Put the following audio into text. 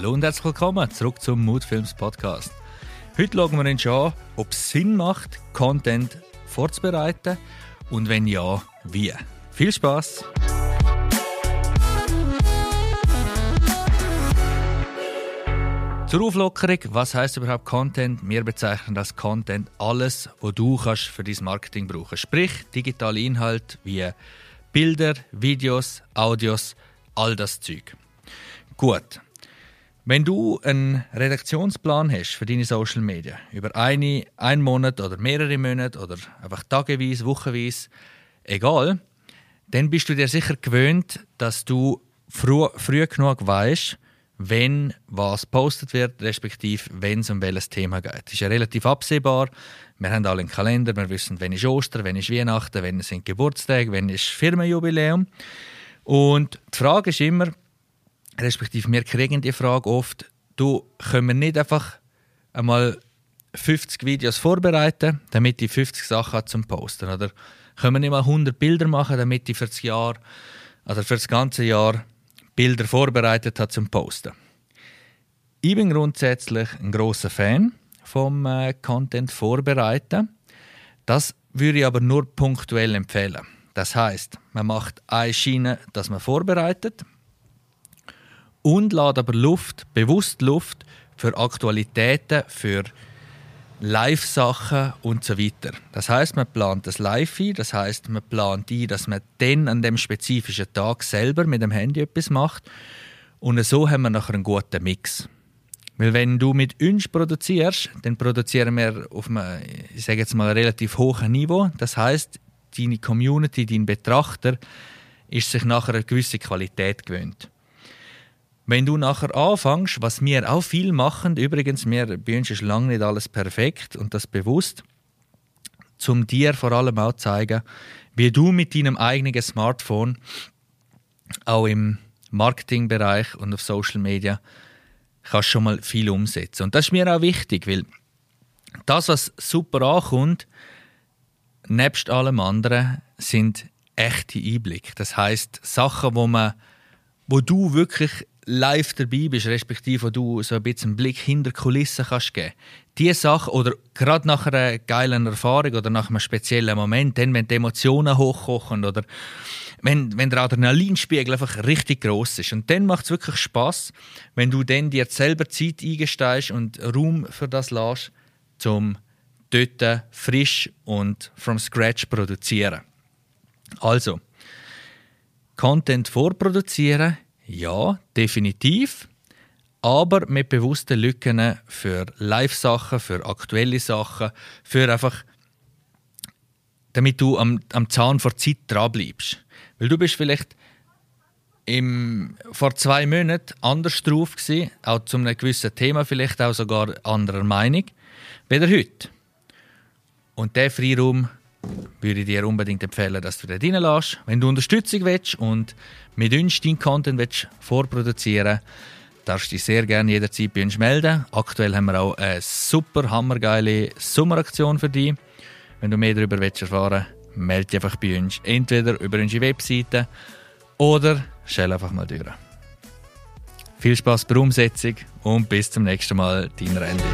Hallo und herzlich willkommen zurück zum Moodfilms Podcast. Heute schauen wir uns an, ob es Sinn macht, Content vorzubereiten und wenn ja, wie. Viel Spaß! Zur Auflockerung, was heißt überhaupt Content? Wir bezeichnen das Content alles, was du kannst für dein Marketing brauchen. Sprich, digitale Inhalte wie Bilder, Videos, Audios, all das Zeug. Gut. Wenn du einen Redaktionsplan hast für deine Social Media, über eine, einen Monat oder mehrere Monate oder einfach tageweise, wochenweise, egal, dann bist du dir sicher gewöhnt, dass du früh, früh genug weißt, wenn was postet wird, respektive wenn es um welches Thema geht. Das ist ja relativ absehbar. Wir haben alle einen Kalender, wir wissen, wenn ist Ostern, wenn ist Weihnachten, wenn sind Geburtstage, wenn ist Firmenjubiläum. Und die Frage ist immer, respektive wir kriegen die Frage oft, du, können wir nicht einfach einmal 50 Videos vorbereiten, damit ich 50 Sachen habe zum Posten? Oder können wir nicht mal 100 Bilder machen, damit ich für das Jahr, also für das ganze Jahr Bilder vorbereitet hat zum Posten. Ich bin grundsätzlich ein großer Fan vom äh, Content vorbereiten. Das würde ich aber nur punktuell empfehlen. Das heißt, man macht eine Schiene, dass man vorbereitet und lädt aber Luft, bewusst Luft für Aktualitäten, für Live-Sachen und so weiter. Das heißt, man plant das live ein, das heißt, man plant ein, dass man dann an dem spezifischen Tag selber mit dem Handy etwas macht und so haben wir nachher einen guten Mix. Weil wenn du mit uns produzierst, dann produzieren wir auf einem, ich sage jetzt mal, relativ hohen Niveau. Das heißt, deine Community, dein Betrachter, ist sich nachher eine gewisse Qualität gewöhnt. Wenn du nachher anfängst, was wir auch viel machen, übrigens, wir, bei uns ist lange nicht alles perfekt und das bewusst, zum dir vor allem auch zeigen, wie du mit deinem eigenen Smartphone auch im Marketingbereich und auf Social Media kannst schon mal viel umsetzen. Und das ist mir auch wichtig, weil das, was super ankommt, nebst allem anderen, sind echte Einblicke. Das heißt Sachen, wo man, wo du wirklich live dabei bist, respektive wo du so ein bisschen einen Blick hinter die Kulissen kannst geben. Diese Sache, oder gerade nach einer geilen Erfahrung oder nach einem speziellen Moment, dann, wenn die Emotionen hochkochen oder wenn, wenn der Adrenalinspiegel einfach richtig groß ist. Und dann macht es wirklich Spaß, wenn du dann dir selber Zeit eingestehst und Raum für das lässt, zum dort frisch und from scratch produzieren. Also, Content vorproduzieren, ja, definitiv. Aber mit bewussten Lücken für Live-Sachen, für aktuelle Sachen, für einfach, damit du am, am Zahn vor Zeit dranbleibst. Weil du bist vielleicht im, vor zwei Monaten anders drauf gewesen, auch zu einem gewissen Thema vielleicht auch sogar anderer Meinung, wie heute. Und der Freiraum würde ich dir unbedingt empfehlen, dass du dort reinlässt. Wenn du Unterstützung willst und mit uns deinen Content willst vorproduzieren darfst du dich sehr gerne jederzeit bei uns melden. Aktuell haben wir auch eine super hammergeile Sommeraktion für dich. Wenn du mehr darüber willst erfahren willst, melde dich einfach bei uns. Entweder über unsere Webseite oder schau einfach mal durch. Viel Spaß bei der Umsetzung und bis zum nächsten Mal, dein Randy.